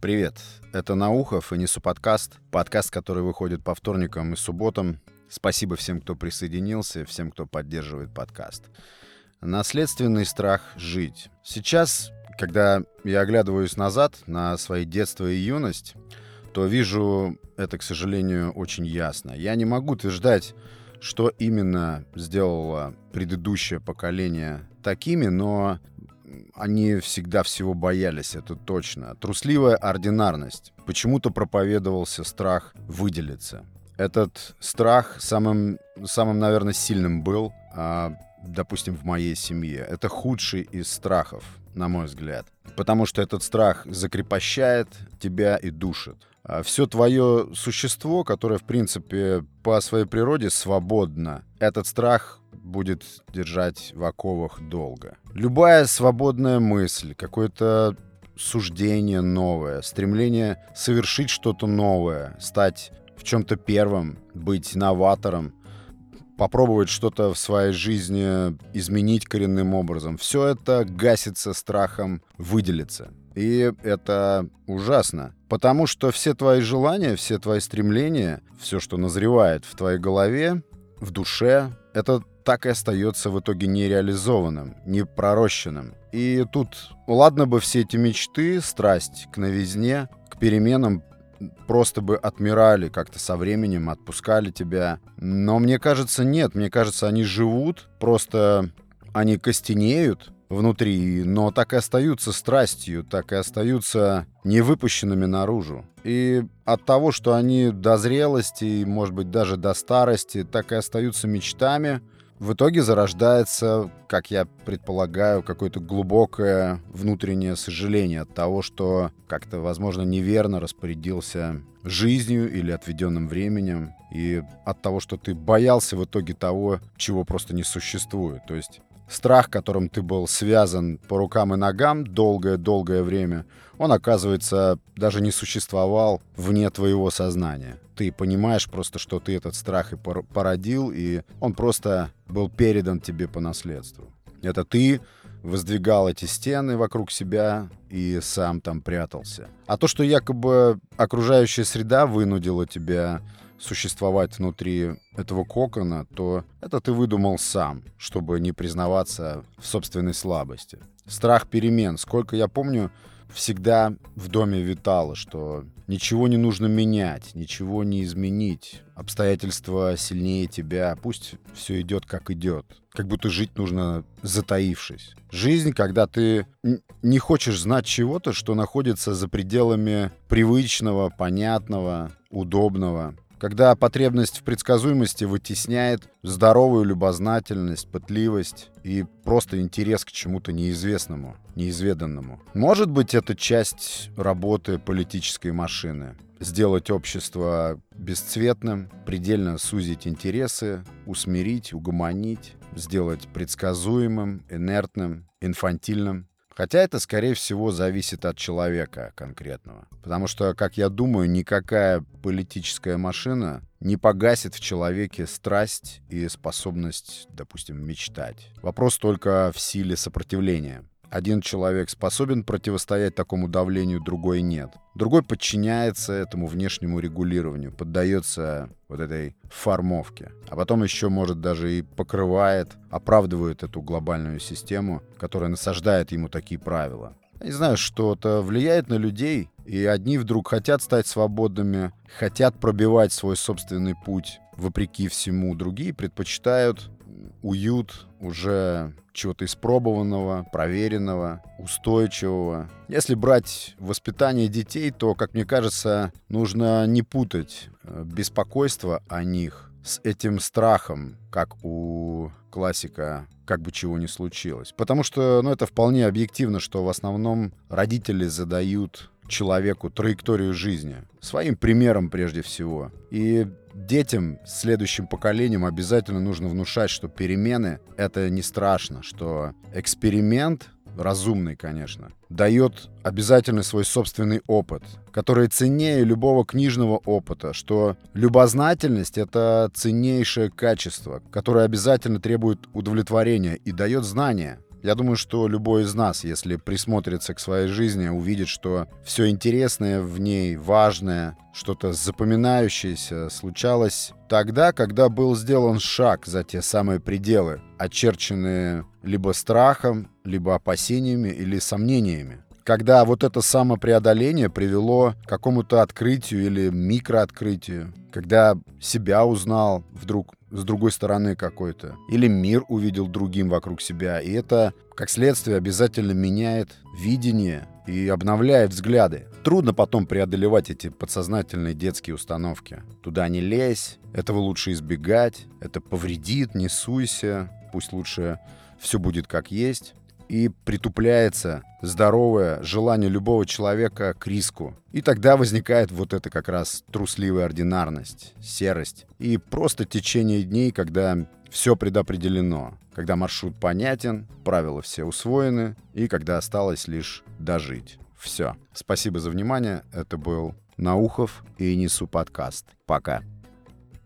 Привет, это Наухов и Несу подкаст. Подкаст, который выходит по вторникам и субботам. Спасибо всем, кто присоединился, всем, кто поддерживает подкаст. Наследственный страх жить. Сейчас, когда я оглядываюсь назад на свои детство и юность, то вижу это, к сожалению, очень ясно. Я не могу утверждать, что именно сделало предыдущее поколение такими, но они всегда всего боялись, это точно. Трусливая ординарность. Почему-то проповедовался страх выделиться. Этот страх самым, самым наверное, сильным был, а, допустим, в моей семье. Это худший из страхов, на мой взгляд. Потому что этот страх закрепощает тебя и душит. А все твое существо, которое, в принципе, по своей природе свободно, этот страх будет держать в оковах долго. Любая свободная мысль, какое-то суждение новое, стремление совершить что-то новое, стать в чем-то первым, быть новатором, попробовать что-то в своей жизни изменить коренным образом. Все это гасится страхом выделиться. И это ужасно. Потому что все твои желания, все твои стремления, все, что назревает в твоей голове, в душе, это так и остается в итоге нереализованным, непророщенным. И тут, ладно бы все эти мечты, страсть к новизне, к переменам просто бы отмирали как-то со временем, отпускали тебя. Но мне кажется, нет. Мне кажется, они живут, просто они костенеют, внутри, но так и остаются страстью, так и остаются невыпущенными наружу. И от того, что они до зрелости, может быть, даже до старости, так и остаются мечтами, в итоге зарождается, как я предполагаю, какое-то глубокое внутреннее сожаление от того, что как-то, возможно, неверно распорядился жизнью или отведенным временем, и от того, что ты боялся в итоге того, чего просто не существует. То есть страх, которым ты был связан по рукам и ногам долгое-долгое время, он, оказывается, даже не существовал вне твоего сознания. Ты понимаешь просто, что ты этот страх и породил, и он просто был передан тебе по наследству. Это ты воздвигал эти стены вокруг себя и сам там прятался. А то, что якобы окружающая среда вынудила тебя существовать внутри этого кокона, то это ты выдумал сам, чтобы не признаваться в собственной слабости. Страх перемен. Сколько я помню, всегда в доме витало, что ничего не нужно менять, ничего не изменить. Обстоятельства сильнее тебя, пусть все идет как идет. Как будто жить нужно затаившись. Жизнь, когда ты не хочешь знать чего-то, что находится за пределами привычного, понятного, удобного когда потребность в предсказуемости вытесняет здоровую любознательность, пытливость и просто интерес к чему-то неизвестному, неизведанному. Может быть, это часть работы политической машины. Сделать общество бесцветным, предельно сузить интересы, усмирить, угомонить, сделать предсказуемым, инертным, инфантильным. Хотя это, скорее всего, зависит от человека конкретного. Потому что, как я думаю, никакая политическая машина не погасит в человеке страсть и способность, допустим, мечтать. Вопрос только в силе сопротивления. Один человек способен противостоять такому давлению, другой нет. Другой подчиняется этому внешнему регулированию, поддается вот этой формовке. А потом еще, может, даже и покрывает, оправдывает эту глобальную систему, которая насаждает ему такие правила. Я не знаю, что-то влияет на людей, и одни вдруг хотят стать свободными, хотят пробивать свой собственный путь вопреки всему, другие предпочитают уют уже чего-то испробованного, проверенного, устойчивого. Если брать воспитание детей, то, как мне кажется, нужно не путать э, беспокойство о них с этим страхом, как у классика как бы чего ни случилось. Потому что, ну, это вполне объективно, что в основном родители задают человеку траекторию жизни. Своим примером прежде всего. И детям, следующим поколениям обязательно нужно внушать, что перемены — это не страшно, что эксперимент разумный, конечно, дает обязательно свой собственный опыт, который ценнее любого книжного опыта, что любознательность — это ценнейшее качество, которое обязательно требует удовлетворения и дает знания. Я думаю, что любой из нас, если присмотрится к своей жизни, увидит, что все интересное в ней, важное, что-то запоминающееся случалось тогда, когда был сделан шаг за те самые пределы, очерченные либо страхом, либо опасениями или сомнениями. Когда вот это самопреодоление привело к какому-то открытию или микрооткрытию, когда себя узнал вдруг с другой стороны какой-то, или мир увидел другим вокруг себя, и это, как следствие, обязательно меняет видение и обновляет взгляды. Трудно потом преодолевать эти подсознательные детские установки. Туда не лезь, этого лучше избегать, это повредит, не суйся, пусть лучше все будет как есть и притупляется здоровое желание любого человека к риску. И тогда возникает вот это как раз трусливая ординарность, серость и просто течение дней, когда все предопределено, когда маршрут понятен, правила все усвоены и когда осталось лишь дожить. Все. Спасибо за внимание. Это был Наухов и Несу подкаст. Пока.